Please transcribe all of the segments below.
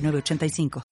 985.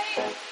Hey.